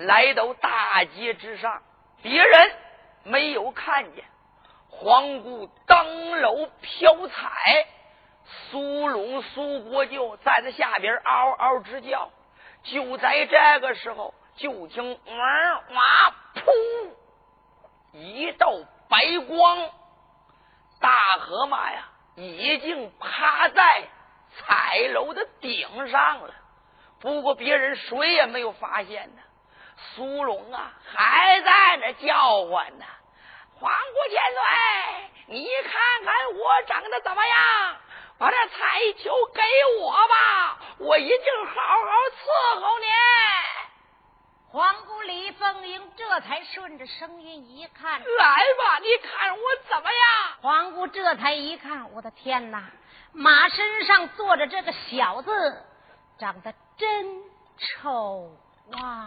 来到大街之上，别人。没有看见皇姑登楼飘彩，苏龙苏国舅站在下边嗷嗷直叫。就在这个时候，就听哇哇噗，一道白光，大河马呀已经趴在彩楼的顶上了。不过别人谁也没有发现呢。苏龙啊，还在那叫唤呢。皇姑千岁，你看看我长得怎么样？把这彩球给我吧，我一定好好伺候你。皇姑李凤英这才顺着声音一看，来吧，你看我怎么样？皇姑这才一看，我的天哪！马身上坐着这个小子，长得真丑啊！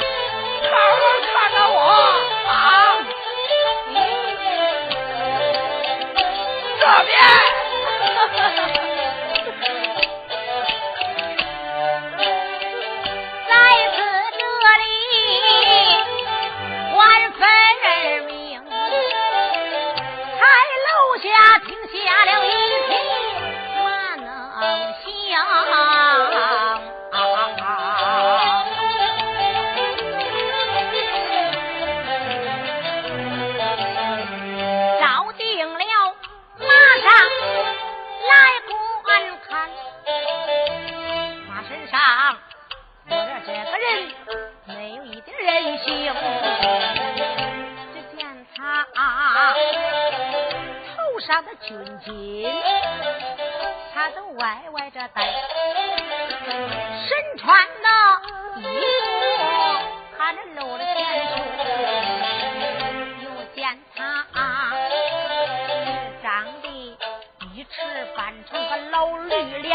军警，他都歪歪着戴，身穿那衣服他那露了前胸，又见他长得一尺半长个老绿脸。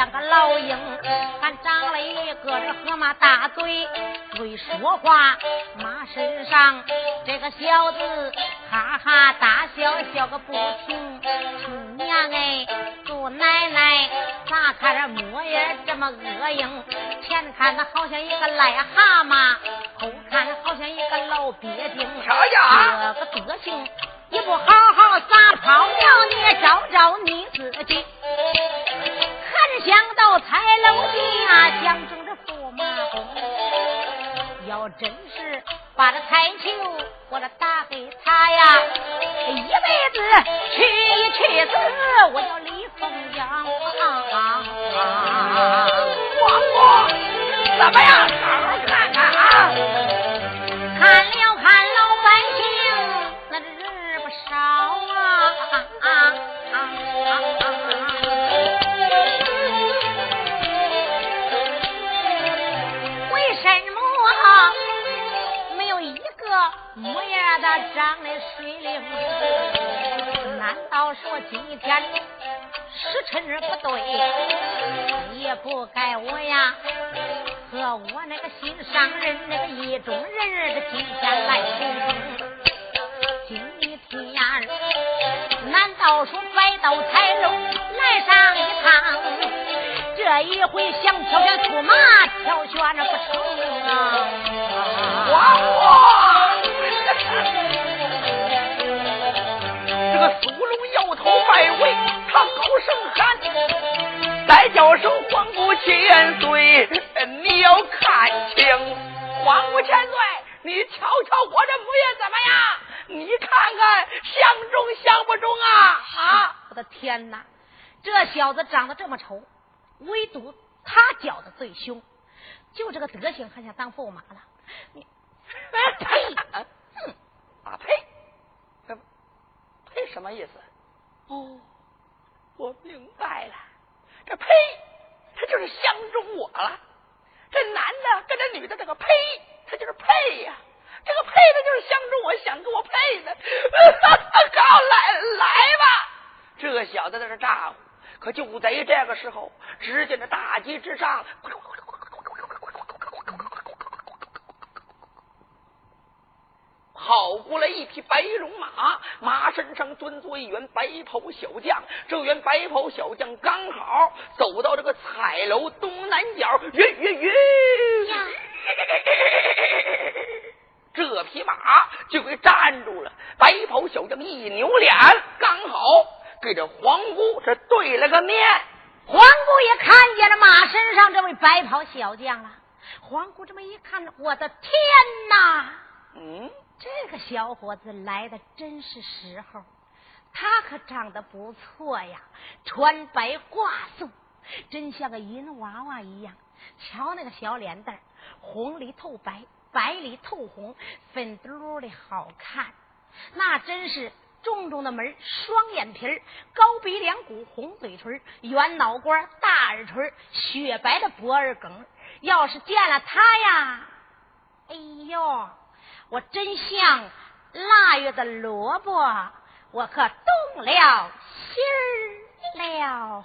像个老鹰，还长了一个这河马大嘴，会说话。马身上这个小子哈哈大笑，笑个不停。亲娘哎，祖奶奶，咋看这模样这么恶硬？前看他好像一个癞蛤蟆，后看好像一个老鳖精。这个德行。你不好好撒泡尿，你也找找你自己。只想到彩楼下相中的驸马公，要真是把这彩球我这打给他呀，一辈子去一去死，我叫李凤阳。王婆，怎么样？好好看看啊！没有一个模样的长得水灵？难道说今天时辰不对？也不该我呀和我那个心上人那个意中人的今天来寻，今天。难道说白到彩楼来上一趟？这一回想挑选驸马，挑选着不成啊！王婆，这个苏龙摇头摆尾，他高声喊，再叫声皇姑千岁，你要看清，皇姑千岁，你瞧瞧我这模样怎么样？你看看像中像不中啊？啊！我的天哪！这小子长得这么丑，唯独他搅的最凶，就这个德行还想当驸马了？你 呸！哼！啊呸！呸什么意思？哦，我明白了，这呸，他就是相中我了。这男的跟这女的这个呸，他就是配呀。这个配的就是相中我，想跟我配的。好，来来吧。这小子在这咋呼，可就在这个时候，只见这大街之上。跑过来一匹白龙马，马身上蹲坐一员白袍小将。这员白袍小将刚好走到这个彩楼东南角，吁吁吁！这匹马就给站住了。白袍小将一扭脸，刚好给这皇姑这对了个面。皇姑也看见了马身上这位白袍小将了。皇姑这么一看，我的天哪！嗯。这个小伙子来的真是时候，他可长得不错呀，穿白挂素，真像个银娃娃一样。瞧那个小脸蛋红里透白，白里透红，粉嘟噜的好看。那真是重重的门，双眼皮儿高鼻梁骨，红嘴唇，圆脑瓜，大耳垂，雪白的脖儿梗。要是见了他呀，哎呦！我真像腊月的萝卜，我可动了心儿了。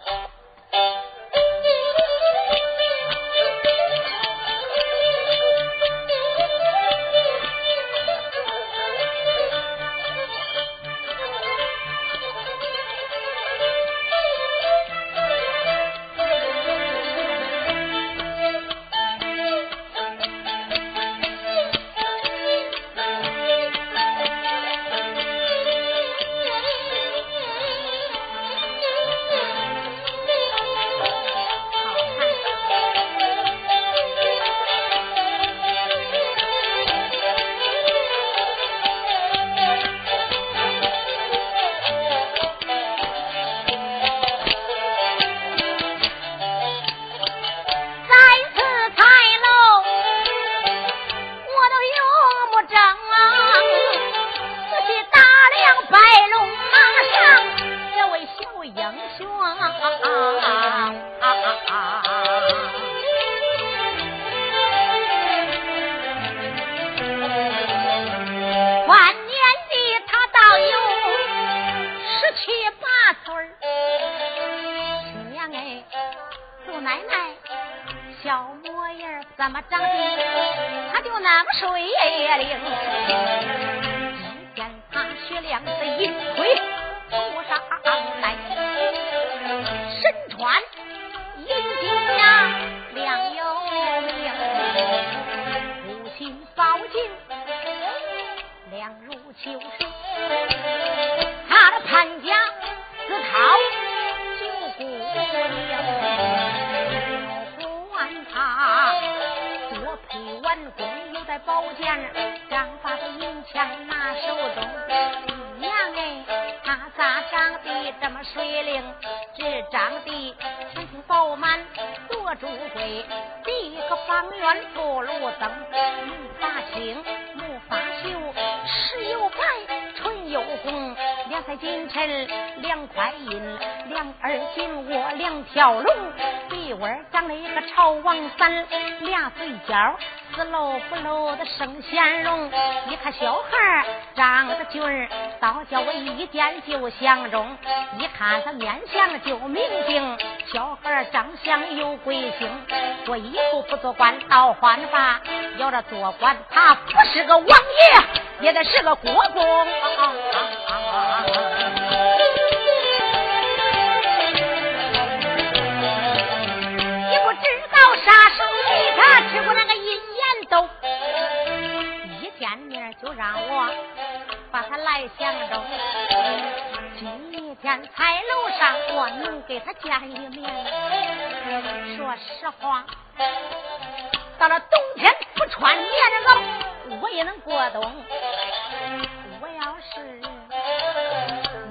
嘴角是露不露的生鲜容。一看小孩长得俊儿，倒叫我一见就相中。一看他面相就明镜，小孩长相有贵姓。我以后不做官倒换法，要这做官他不是个王爷，也得是个国公。吃过那个一眼都，一见面就让我把他来相中。今天彩楼上我能给他见一面。说实话，到了冬天不穿棉袄，我也能过冬。我要是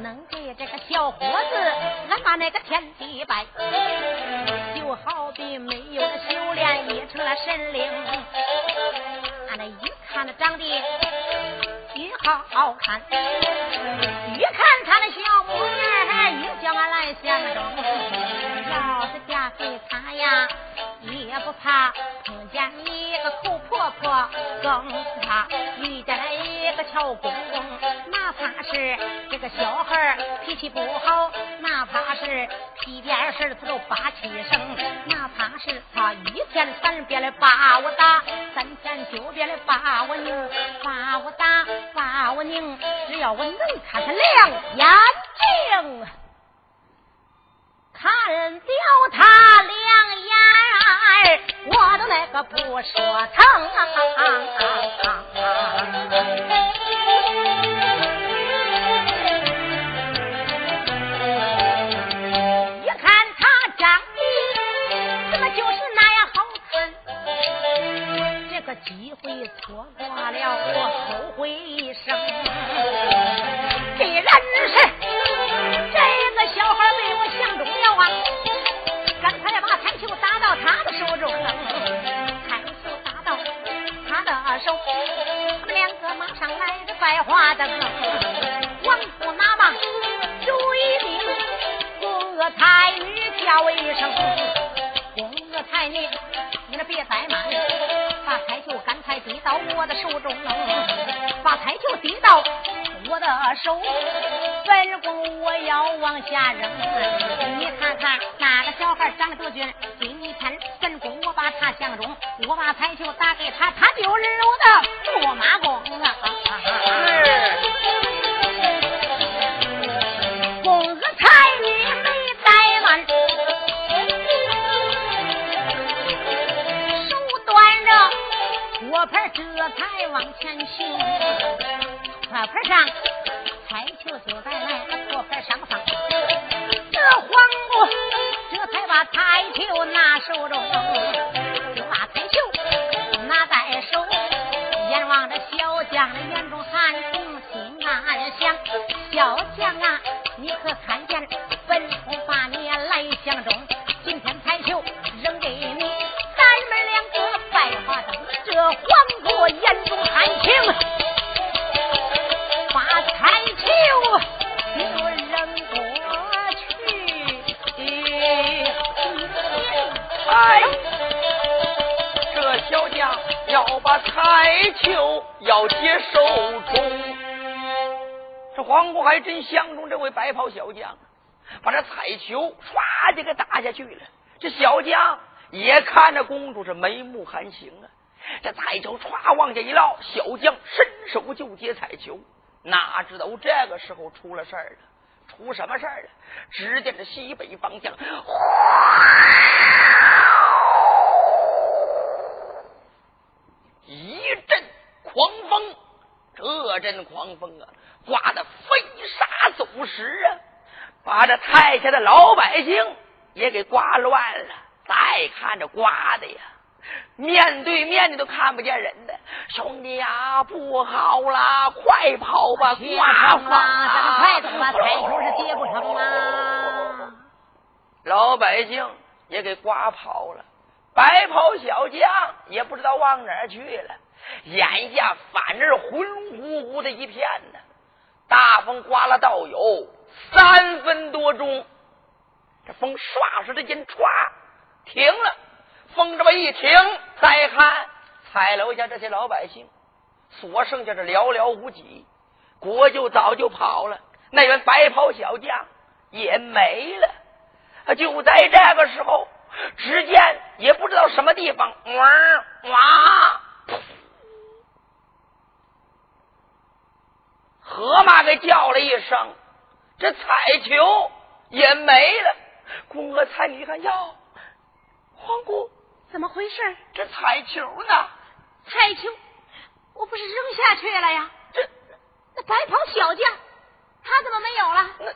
能给这个小伙子。把那个天地拜，就好比没有了修炼也成了神灵。俺那一看那长得也好看，一看他那小模样，又叫俺来相中。要是嫁给他呀，也不怕碰见一个口婆婆，更不怕遇见了一个俏公公。哪怕是这个小孩脾气不好，哪怕是屁颠事他都发气声，哪怕是他一天三遍的把我打，三天九遍的把我拧，把我打，把我拧，只要我能看他两眼睛，我说疼。小将的眼中含情，心暗想：小将啊，你可看见本府把你来相中？今天彩球扔给你，咱们两个百花灯。这黄国眼中含情，把彩球就扔过去。哎，这小将要把彩球要接手中，这黄国还真相中这位白袍小将，把这彩球唰就给打下去了。这小将也看着公主是眉目含情啊。这彩球歘往下一落，小将伸手就接彩球，哪知道这个时候出了事儿了？出什么事儿了？只见这西北方向，一阵狂风，这阵狂风啊，刮得飞沙走石啊，把这太下的老百姓也给刮乱了。再看这刮的呀！面对面的都看不见人的，兄弟呀，不好啦，快跑吧！刮风了，咱们快走吧，彩球是接不成啦！老百姓也给刮跑了，白袍小将也不知道往哪去了。眼下反正是浑乎乎的一片呢。大风刮了倒有三分多钟，这风唰唰的间唰停了。风这么一停，再看彩楼下这些老百姓，所剩下的寥寥无几，国舅早就跑了，那员白袍小将也没了。就在这个时候，只见也不知道什么地方，哇哇，河马给叫了一声，这彩球也没了。宫娥彩你一看，哟，皇姑。怎么回事？这彩球呢？彩球，我不是扔下去了呀？这那白袍小将，他怎么没有了？那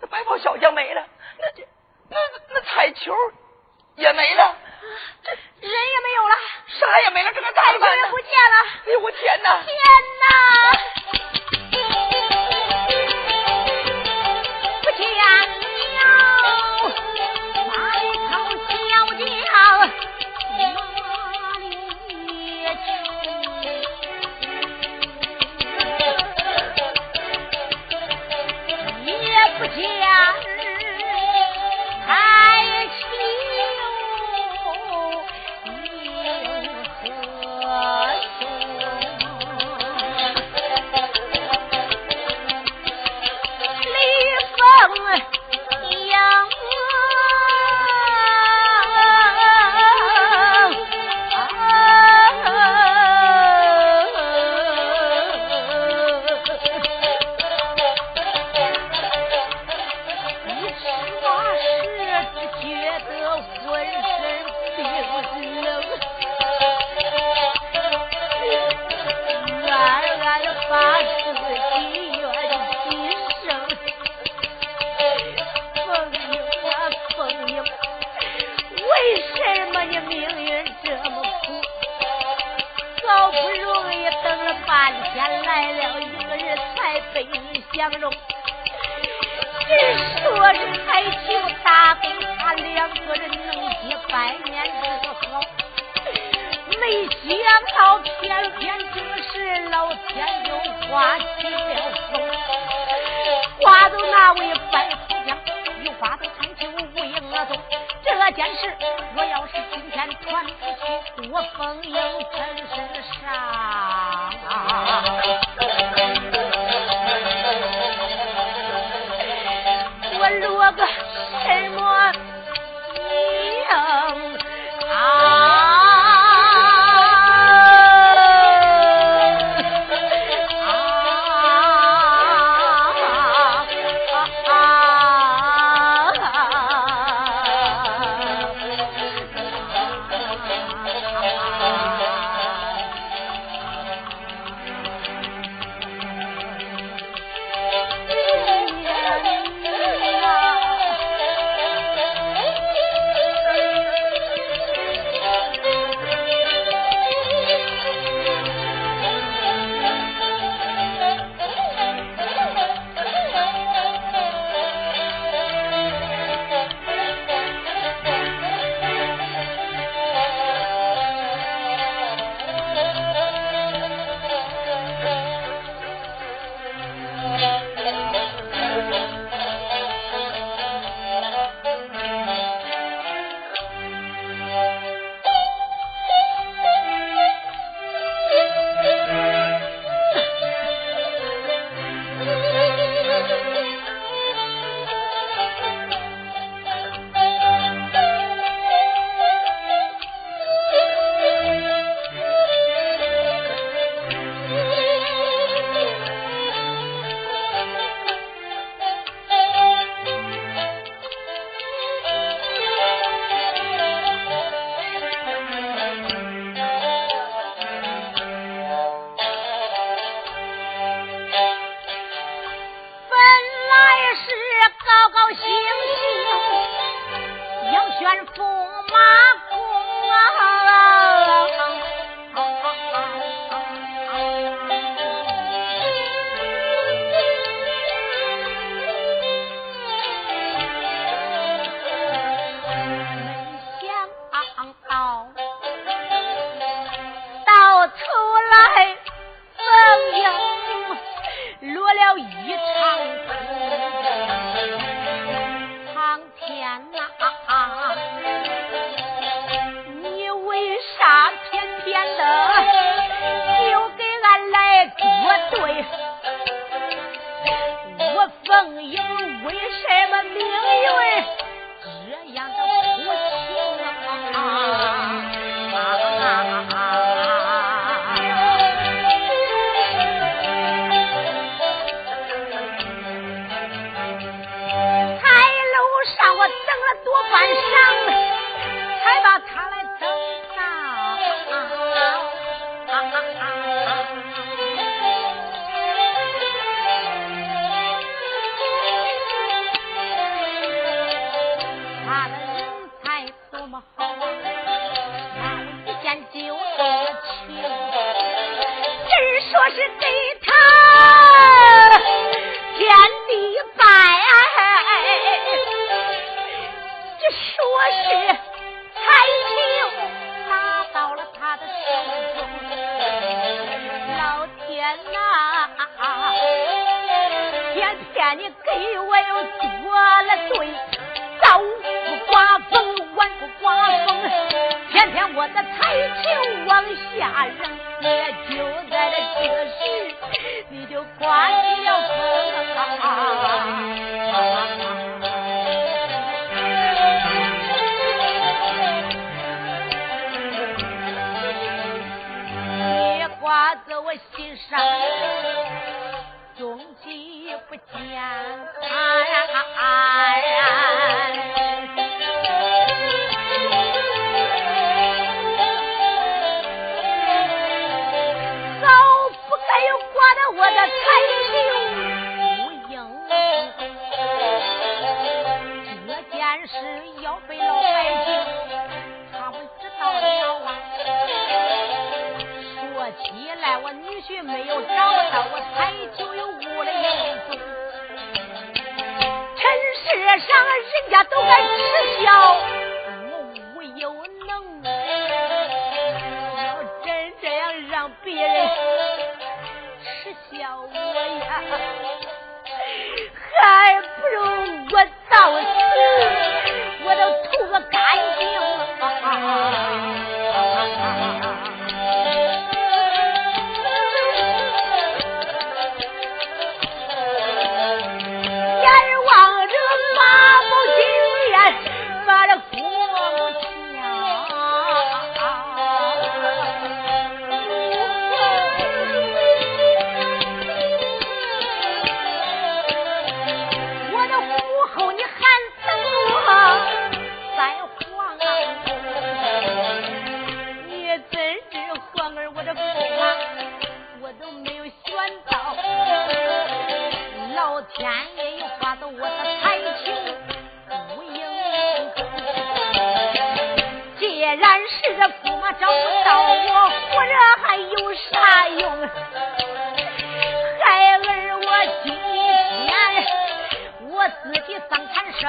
那白袍小将没了，那这那那彩球也没了，这人也没有了，啥也没了，这个彩球也不见了。哎呦我天哪！天哪！落了一层。女没有找到，我猜就有五里多。尘世上，人家都爱。天也又发走我的才情不应既然是这驸马找不到我活着还有啥用孩儿我今天我自己上产生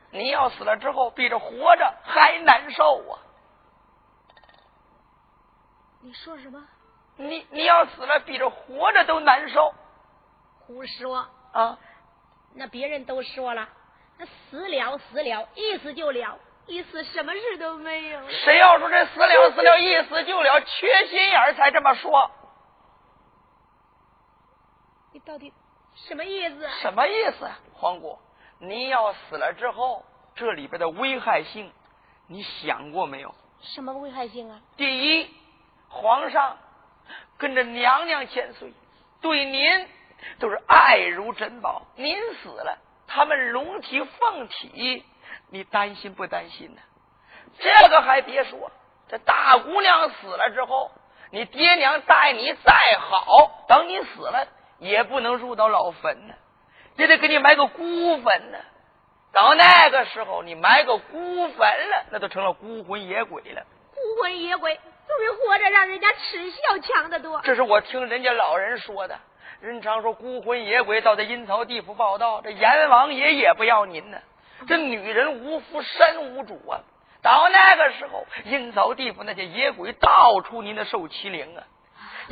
你要死了之后，比这活着还难受啊！你说什么？你你要死了，比这活着都难受。胡说啊！那别人都说了，那死了死了，一死就了。一死什么事都没有。谁要说这死了死了，一死就了，缺心眼才这么说。你到底什么意思？什么意思？黄姑，你要死了之后，这里边的危害性，你想过没有？什么危害性啊？第一，皇上跟着娘娘千岁，对您都是爱如珍宝。您死了，他们龙体凤体。你担心不担心呢？这个还别说，这大姑娘死了之后，你爹娘待你再好，等你死了也不能入到老坟呢，也得给你埋个孤坟呢。到那个时候，你埋个孤坟了，那都成了孤魂野鬼了。孤魂野鬼总比活着让人家耻笑强得多。这是我听人家老人说的，人常说孤魂野鬼到这阴曹地府报道，这阎王爷也不要您呢。这女人无夫，身无主啊！到那个时候，阴曹地府那些野鬼到处您的受欺凌啊！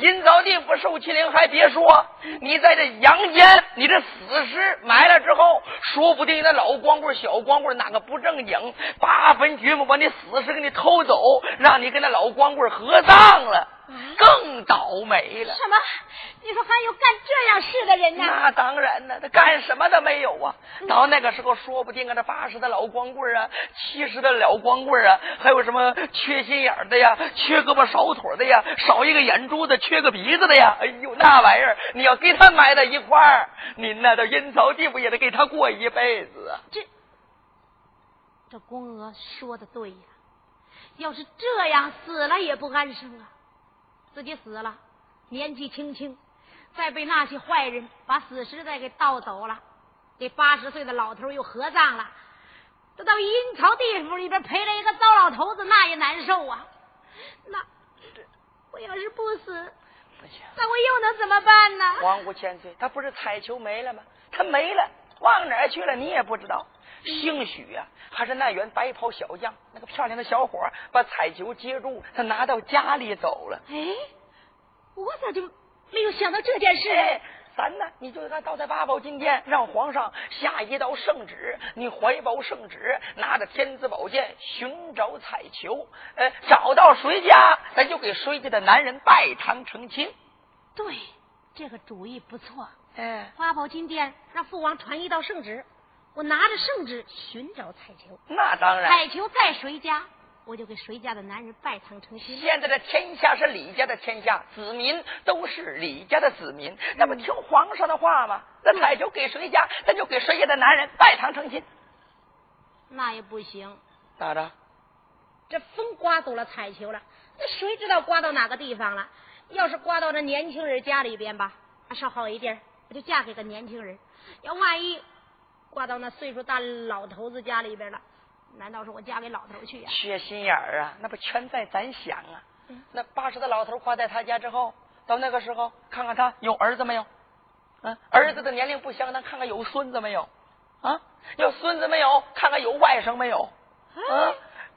阴曹地府受欺凌，还别说，你在这阳间，你这死尸埋了之后，说不定那老光棍、小光棍哪个不正经，八分掘墓把你死尸给你偷走，让你跟那老光棍合葬了。更倒霉了！什么？你说还有干这样是的人呢？那当然呢，他干什么都没有啊！到那个时候，说不定啊，这八十的老光棍啊，七十的老光棍啊，还有什么缺心眼的呀，缺胳膊少腿的呀，少一个眼珠子，缺个鼻子的呀！哎呦，那玩意儿，你要给他埋在一块儿，您那到阴曹地府也得给他过一辈子啊！这这宫娥说的对呀，要是这样死了也不安生啊！自己死了，年纪轻轻，再被那些坏人把死尸再给盗走了，给八十岁的老头又合葬了，这到阴曹地府里边陪了一个糟老头子，那也难受啊。那我要是不死，那我又能怎么办呢？皇姑千岁，他不是彩球没了吗？他没了，往哪儿去了？你也不知道。兴许呀，还是那员白袍小将，那个漂亮的小伙把彩球接住，他拿到家里走了。哎，我咋就没有想到这件事？咱呢，你就咱到在八宝金殿，让皇上下一道圣旨，你怀抱圣旨，拿着天子宝剑寻找彩球，呃，找到谁家，咱就给谁家的男人拜堂成亲。对，这个主意不错。哎，八宝金殿让父王传一道圣旨，我拿着圣旨寻找彩球。那当然，彩球在谁家？我就给谁家的男人拜堂成亲。现在的天下是李家的天下，子民都是李家的子民，那不听皇上的话吗？那彩球给谁家，那就给谁家的男人拜堂成亲。那也不行，咋着？这风刮走了彩球了，那谁知道刮到哪个地方了？要是刮到这年轻人家里边吧，稍好一点，我就嫁给个年轻人；要万一刮到那岁数大老头子家里边了。难道是我嫁给老头去呀？缺心眼儿啊！那不全在咱想啊！那八十的老头夸在他家之后，到那个时候看看他有儿子没有？啊，儿子的年龄不相当，看看有孙子没有？啊，有孙子没有？看看有外甥没有？啊，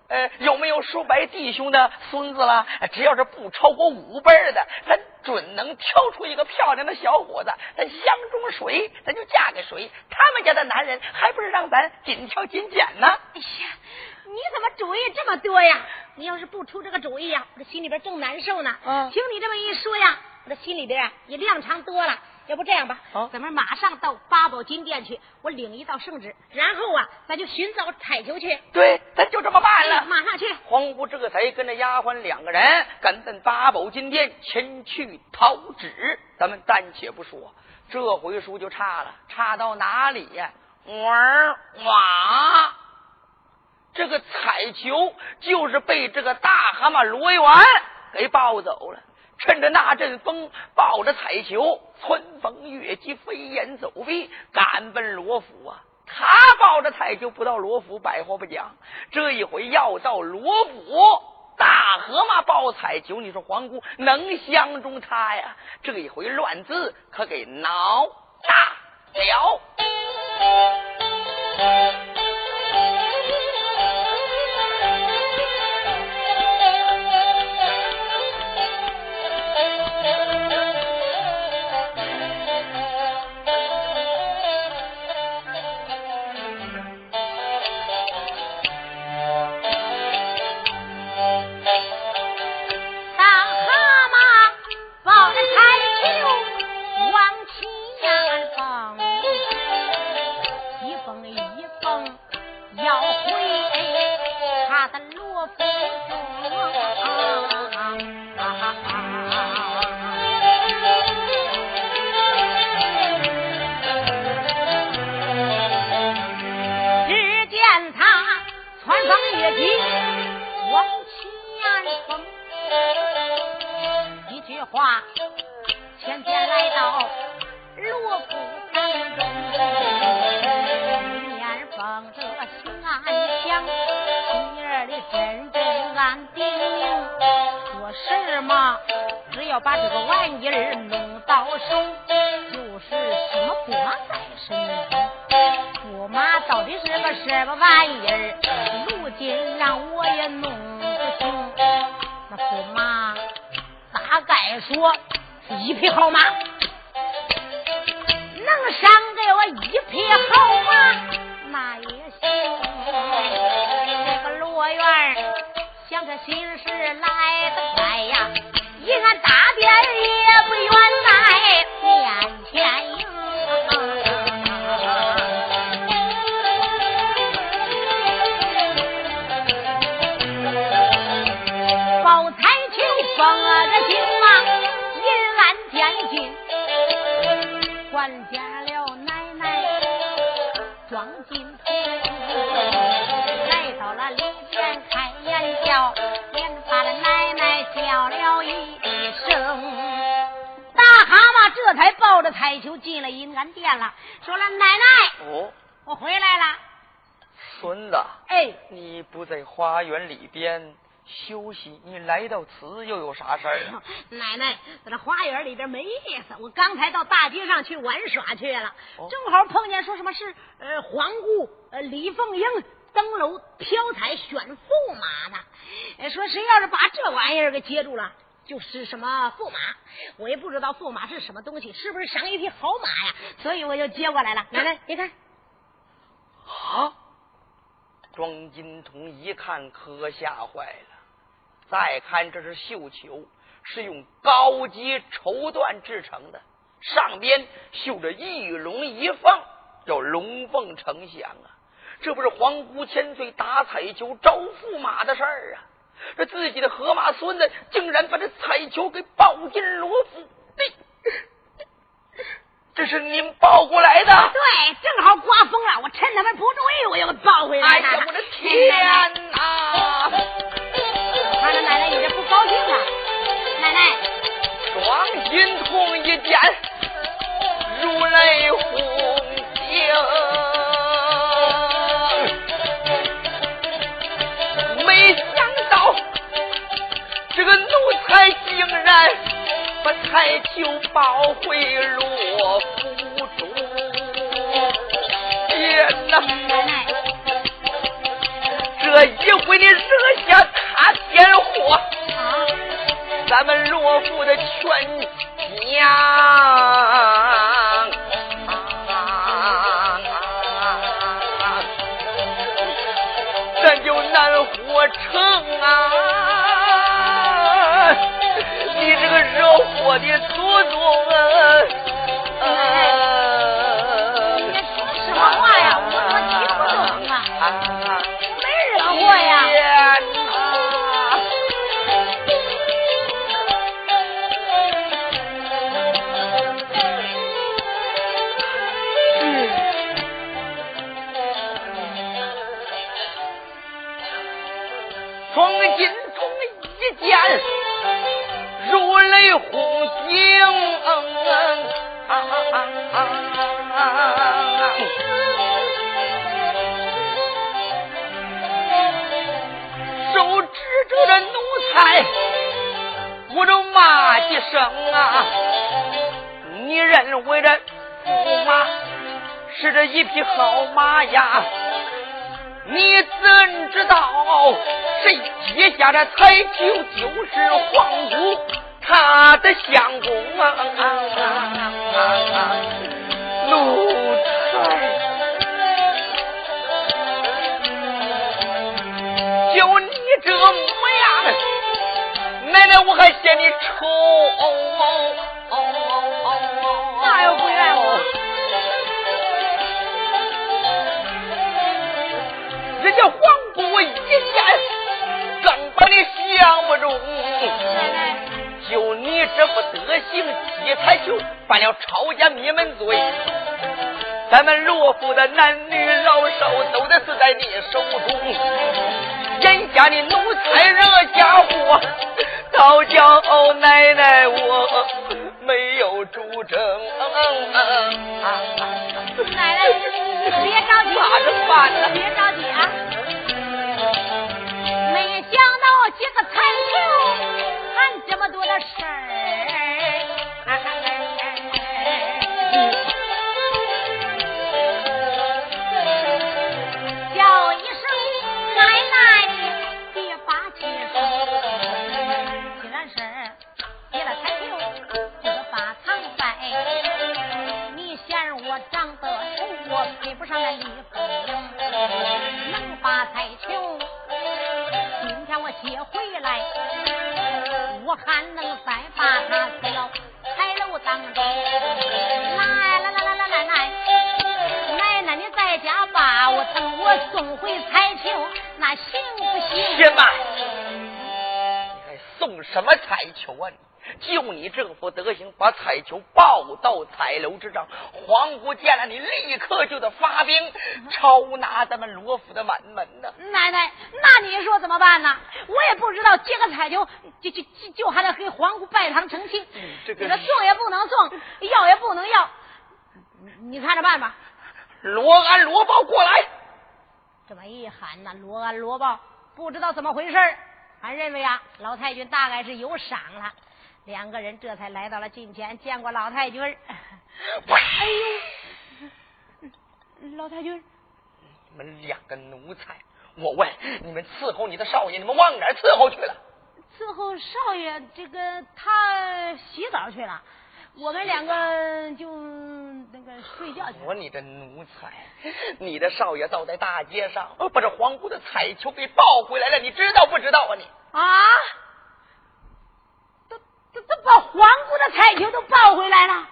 呃，有没有叔伯弟兄的孙子了？只要是不超过五辈的，咱准能挑出一个漂亮的小伙子，咱相中谁，咱就嫁给谁。他们家的男人还不是让咱紧挑紧拣呢？哎呀，你怎么主意这么多呀？你要是不出这个主意呀，我这心里边正难受呢。嗯，听你这么一说呀，我这心里边啊也亮堂多了。要不这样吧，咱们马上到八宝金殿去，我领一道圣旨，然后啊，咱就寻找彩球去。对，咱就这么办了。马上去。黄姑这才跟着丫鬟两个人赶奔八宝金殿前去讨旨。咱们暂且不说，这回书就差了，差到哪里呀？哇哇！这个彩球就是被这个大蛤蟆罗元给抱走了。趁着那阵风，抱着彩球，穿风越急，飞檐走壁，赶奔罗府啊！他抱着彩球不到罗府，百话不讲。这一回要到罗府，大河马抱彩球，你说皇姑能相中他呀？这一回乱子可给闹大了。一往前冲一句话前天来到锣鼓当中里面放着心安乡亲人的真正安定说是嘛只要把这个玩意儿弄到手就是什么不嘛这个玩意儿，如今让我也弄不清。那驸马大概说是一匹好马，能赏给我一匹好马，那也行。这个罗元想着心事来得快。彩球进了银安殿了，说了：“奶奶，哦，我回来了。”孙子，哎，你不在花园里边休息，你来到此又有啥事儿啊？奶奶，在这花园里边没意思。我刚才到大街上去玩耍去了，正好碰见说什么是呃皇姑呃李凤英登楼飘彩选驸马呢。说谁要是把这玩意儿给接住了，就是什么驸马，我也不知道驸马是什么东西，是不是赏一匹好马呀？所以我就接过来了。奶奶，你看，啊！庄金童一看，可吓坏了。再看，这是绣球，是用高级绸缎制成的，上边绣着一龙一凤，叫龙凤呈祥啊！这不是皇姑千岁打彩球招驸马的事儿啊！这自己的河马孙子竟然把这彩球给抱进罗府，这是您抱过来的？对，正好刮风了，我趁他们不注意，我又给抱回来了。哎呀，我的天哪！看着奶奶有点不高兴了。奶奶，双心痛一见，然把彩球抱回罗府中，天呐！这一回你惹下他天祸，咱们罗府的全家，咱就难活成啊！这个惹火的一生啊！你认为这驸马是这一匹好马呀？你怎知道谁接下这彩球就是皇姑？他的相公啊，奴才，就你这模样，奶奶我还嫌你丑，那又不怨我，人家黄姑一见，更把你相不中。就你这副德行，七彩球犯了抄家灭门罪，咱们罗府的男女老少都得死在你手中。眼下你奴才惹家祸，倒叫奶奶我没有主证。奶奶，别着急？别着急啊！没想到这个彩球。这么多的事儿，不上那李凤英，能发财球，今天我接回来。我还能再把他推到彩楼当中。来来来来来奶奶，奶奶你在家把我等我送回彩球，那行不行？且慢，你还送什么彩球啊你？就你这副德行，把彩球抱到彩楼之上，皇姑见了你，立刻就得发兵抄拿咱们罗府的满门呢。奶奶，那你说怎么办呢？我也不知道，接个彩球就就就就还得给皇姑拜堂成亲，这个送也不能送，要也不能要，你看着办吧。罗安、罗豹过来，这么一喊呢，罗安、罗豹不知道怎么回事俺认为啊，老太君大概是有赏了。两个人这才来到了近前，见过老太君。哎呦，老太君，你们两个奴才，我问你们伺候你的少爷，你们往哪儿伺候去了？伺伺候少爷，这个他洗澡去了，我们两个就那个睡觉去了。我你这奴才，你的少爷倒在大街上，把这皇姑的彩球给抱回来了，你知道不知道啊你？啊！都把皇姑的彩球都抱回来了。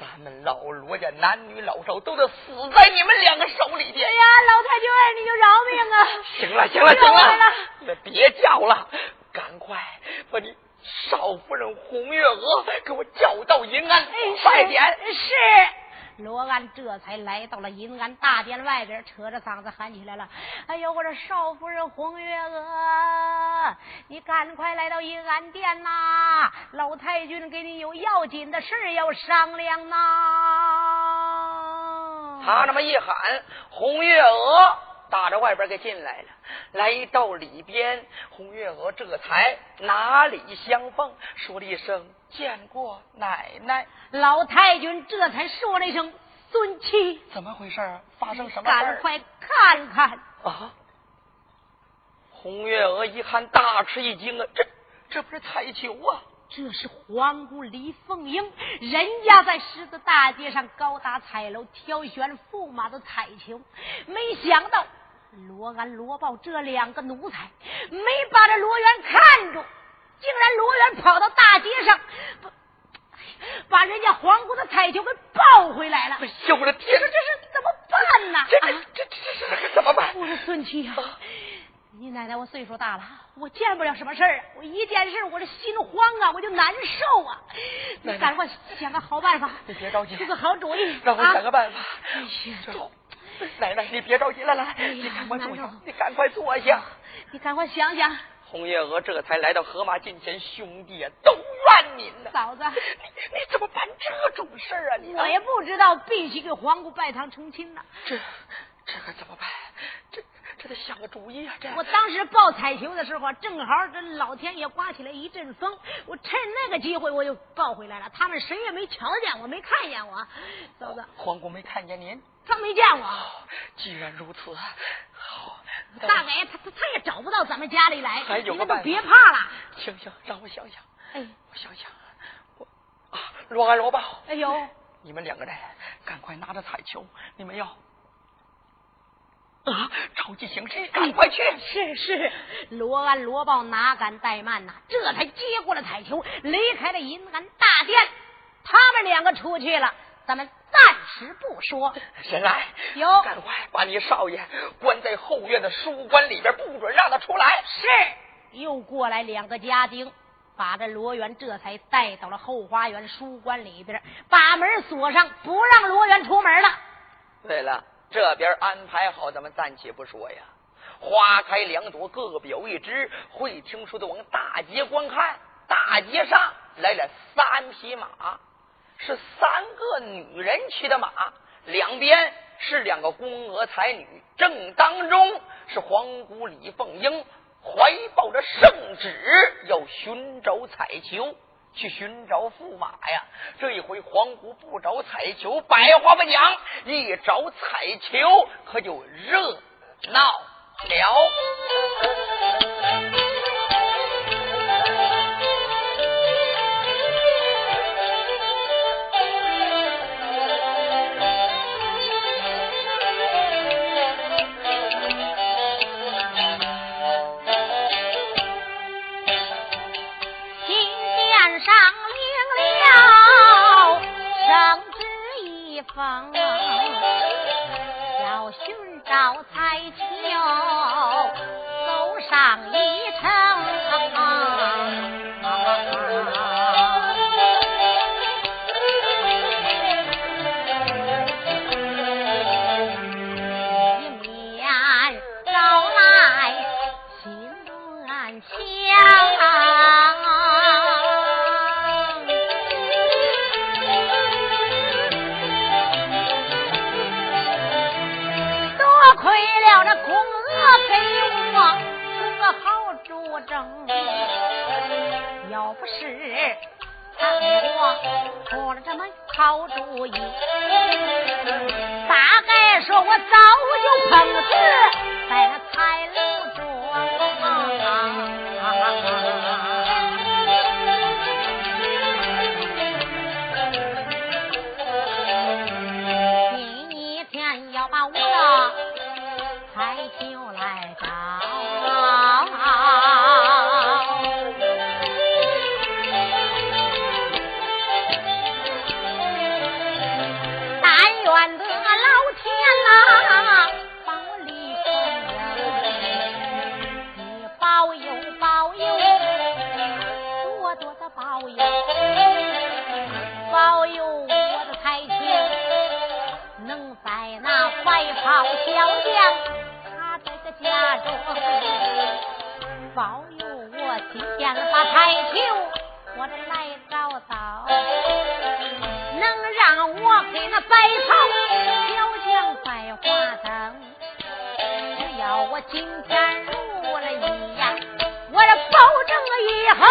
咱们老罗家男女老少都得死在你们两个手里边。哎呀，老太君，你就饶命啊！行了，行了，行了，那别叫了，赶快把你少夫人红月娥给我叫到银安，快点！是。罗安这才来到了银安大殿外边，扯着嗓子喊起来了：“哎呦，我这少夫人红月娥，你赶快来到银安殿呐！老太君给你有要紧的事要商量呐！”他这么一喊，红月娥打着外边给进来了。来到里边，红月娥这才哪里相逢，说了一声。见过奶奶，老太君这才说了一声：“孙七，怎么回事啊？发生什么事？赶快看看！”啊！红月娥一看，大吃一惊啊！这这不是彩球啊？这是皇姑李凤英，人家在十字大街上高搭彩楼挑选驸马的彩球，没想到罗安、罗豹这两个奴才没把这罗元看住。竟然罗元跑到大街上，把把人家皇姑的彩球给抱回来了。哎呦我的天，这是怎么办呢？这这这这怎么办？我说孙七呀，你奶奶我岁数大了，我见不了什么事儿。我一件事我这心慌啊，我就难受啊。你赶快想个好办法。你别着急，出个好主意，让我想个办法。哎呀，这 奶奶你别着急，来来来，你赶快坐下，你赶快坐下，你赶快想想。红月娥这才来到河马近前，兄弟啊，都怨您呢。嫂子，你你怎么办这种事啊？你我也不知道，必须给皇姑拜堂成亲呢。这这可怎么办？这这得想个主意啊！这我当时抱彩球的时候，正好这老天爷刮起来一阵风，我趁那个机会我就抱回来了。他们谁也没瞧见我，没看见我。嫂子，皇姑没看见您，他没见我。既然如此，好。大概他他他也找不到咱们家里来，还有个办法，别怕了。行行，让我想想。哎，我想想，我啊，罗安罗宝。哎呦，你们两个人赶快拿着彩球，你们要啊，着急行事，赶快去。是是，罗安罗豹哪敢怠慢呐？这才接过了彩球，离开了银安大殿。他们两个出去了，咱们。暂时不说，神来有，赶快把你少爷关在后院的书馆里边，不准让他出来。是，又过来两个家丁，把这罗元这才带到了后花园书馆里边，把门锁上，不让罗元出门了。对了，这边安排好，咱们暂且不说呀。花开两朵，各表一枝。会听说的往大街观看，大街上来了三匹马。是三个女人骑的马，两边是两个宫娥才女，正当中是皇姑李凤英，怀抱着圣旨，要寻找彩球，去寻找驸马呀。这一回皇姑不找彩球，百话不讲；一找彩球，可就热闹了。小将，他这个家中，保佑我今天把彩球我这来找到，能让我给那百草小将百花灯，只要我今天入了。意呀，我这保证以后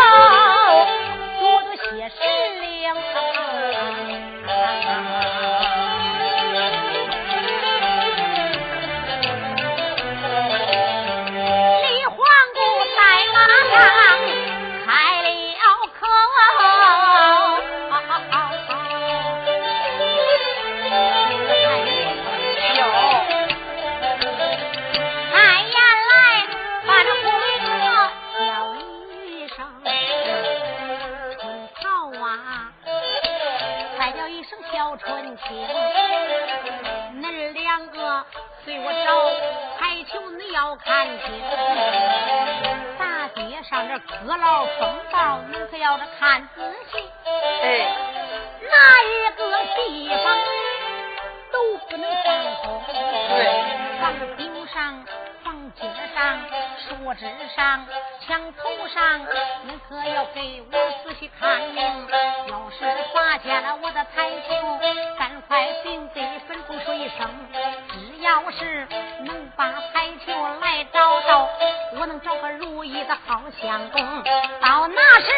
纸上、墙头上，你可要给我仔细看明。要是发现了我的彩球，赶快禀给分风说一声。只要是能把彩球来找到，我能找个如意的好相公。到那时，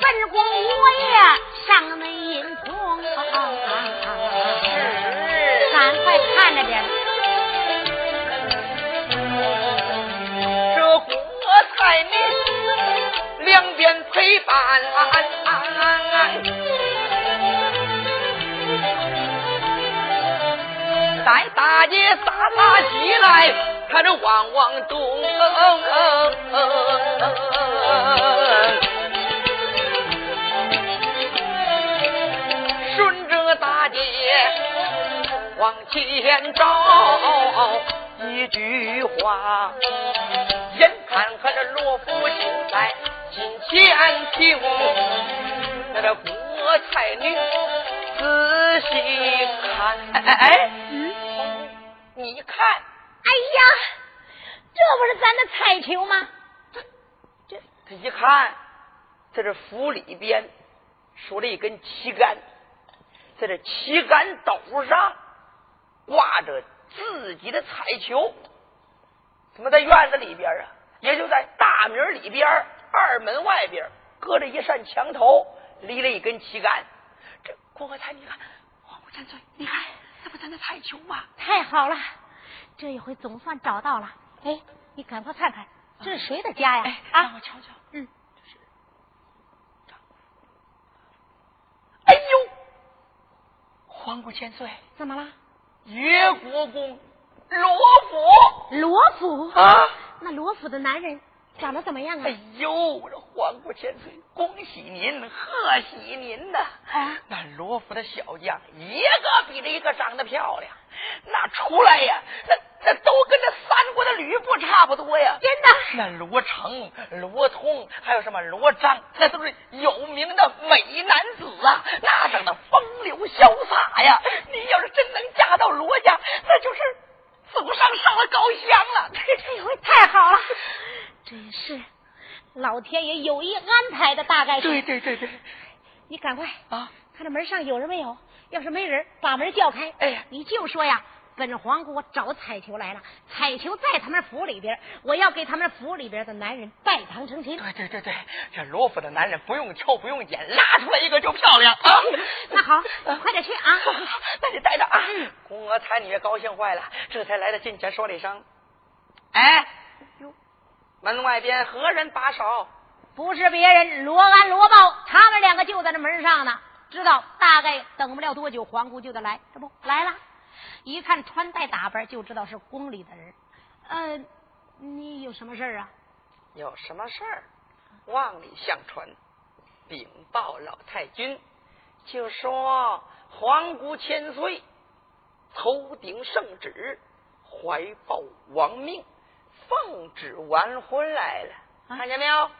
本宫我也上门迎通。赶快看着点。在你两边陪伴，在大街撒撒起来，他这汪汪动。顺着大街往前找，一句话，看看这罗福就在近前听，那这郭才女仔细看，哎哎哎，嗯，你看，哎呀，这不是咱的彩球吗？这这他一看，在这府里边竖了一根旗杆，在这旗杆斗上挂着自己的彩球，怎么在院子里边啊？也就在大门里边二门外边隔着一扇墙头，立了一根旗杆。这郭国才，你看，黄虎千岁，你看，这不咱的彩球吗？太好了，这一回总算找到了。哎，你赶快看看，这是谁的家呀？哎，让啊，我瞧瞧。嗯，这是哎呦，皇姑千岁，怎么了？越国公罗府罗府啊！那罗府的男人长得怎么样啊？哎呦，这皇姑千岁，恭喜您，贺喜您呐！啊那罗府的小将，一个比着一个长得漂亮，那出来呀，那那都跟这三国的吕布差不多呀。真的？那罗成、罗通，还有什么罗章，那都是有名的美男子啊，那长得风流潇洒呀。你要是真能嫁到罗家，那就是祖上上了高香了。这回太好了，真是老天爷有意安排的，大概是。对对对对，你赶快啊！看这门上有人没有？要是没人，把门叫开。哎呀你就说呀，本皇姑我找彩球来了，彩球在他们府里边，我要给他们府里边的男人拜堂成亲。对对对对，这罗府的男人不用瞧不用捡，拉出来一个就漂亮啊！那好，快点去啊！那你带着啊！宫娥才女也高兴坏了，这才来到近前说了一声：“哎，门外边何人把守？不是别人，罗安、罗豹，他们两个就在这门上呢。知道大概等不了多久，皇姑就得来，这不来了。一看穿戴打扮，就知道是宫里的人。呃，你有什么事儿啊？有什么事儿？望里相传，禀报老太君，就说皇姑千岁，头顶圣旨，怀抱王命，奉旨完婚来了。看见没有？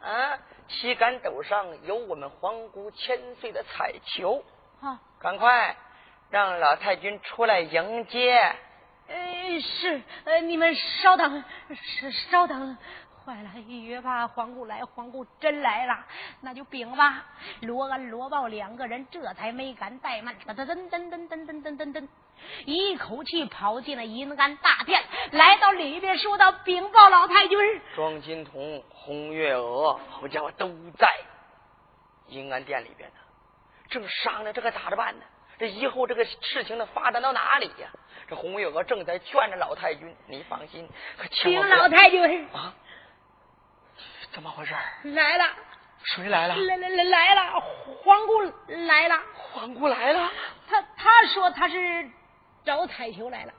啊，旗杆斗上有我们皇姑千岁的彩球。啊，赶快让老太君出来迎接。呃，是，呃，你们稍等，是稍等。坏了，越怕皇姑来，皇姑真来了，那就禀吧。罗安、罗豹两个人这才没敢怠慢，噔噔噔噔噔噔噔噔噔噔，一口气跑进了银安大殿，来到里边说道：“禀报老太君，庄金童、红月娥，好家伙，都在银安殿里边呢，正商量这个咋着办呢？这以后这个事情的发展到哪里呀？这红月娥正在劝着老太君，你放心，可千万老太君啊。”怎么回事？来了，谁来了？来来来来了，皇姑来了。皇姑来了。他他说他是找彩球来了，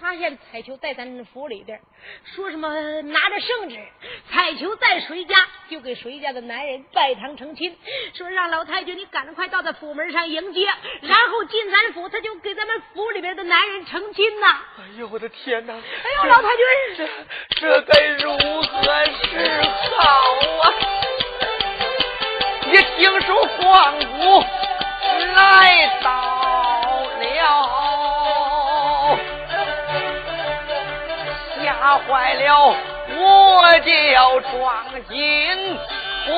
发现彩球在咱府里边，说什么拿着圣旨，彩球在谁家就给谁家的男人拜堂成亲，说让老太君你赶快到他府门上迎接，然后进咱府，他就给咱们府里边的男人成亲呐。哎呦我的天哪！哎呦老太君，这这该如何是好啊？一听说皇姑来到坏了，我叫庄金虎。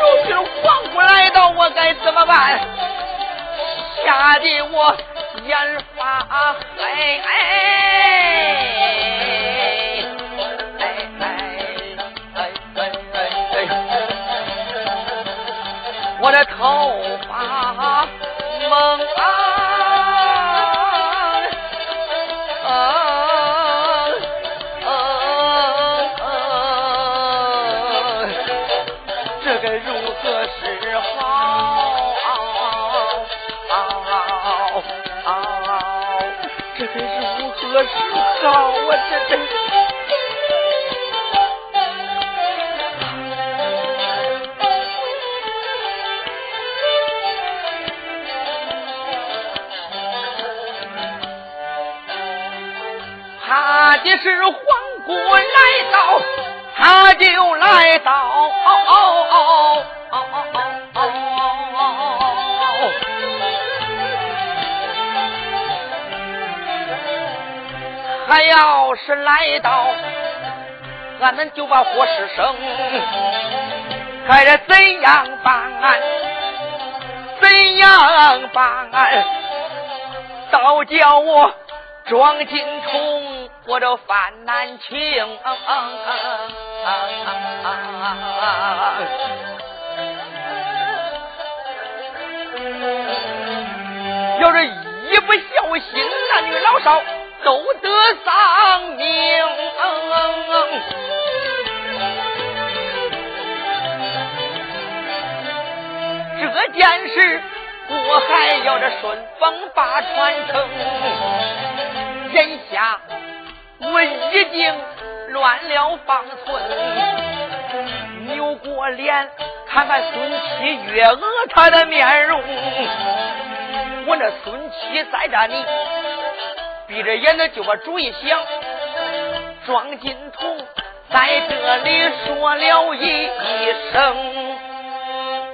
如今皇姑来到，我该怎么办？吓得我眼发黑。哎我的头可是好我，这这，怕的是黄谷来到，他就来到。要是来到，俺们就把火势生，还是怎样办？怎样办？倒叫我庄金冲。我这犯难情，要是一不小心，男女老少都得丧命。这件事，我还要这顺风把传承，眼下。我已经乱了方寸，扭过脸看看孙七月娥她的面容，我那孙七在这里闭着眼的就把主意想。庄金童在这里说了一声，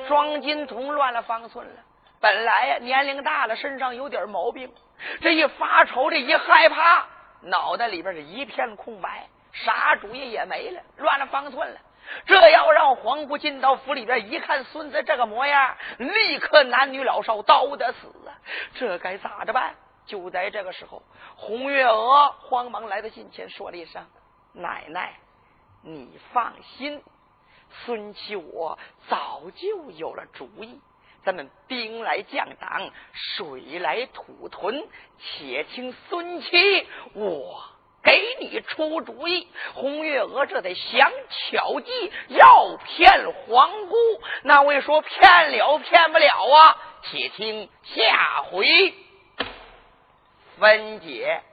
庄金童乱了方寸了。本来呀年龄大了，身上有点毛病，这一发愁，这一害怕。脑袋里边是一片空白，啥主意也没了，乱了方寸了。这要让黄姑进到府里边一看孙子这个模样，立刻男女老少都得死啊！这该咋着办？就在这个时候，红月娥慌忙来到近前，说了一声：“奶奶，你放心，孙七我早就有了主意。”咱们兵来将挡，水来土屯，且听孙七我给你出主意。红月娥这得想巧计，要骗皇姑，那位说骗了骗不了啊？且听下回分解。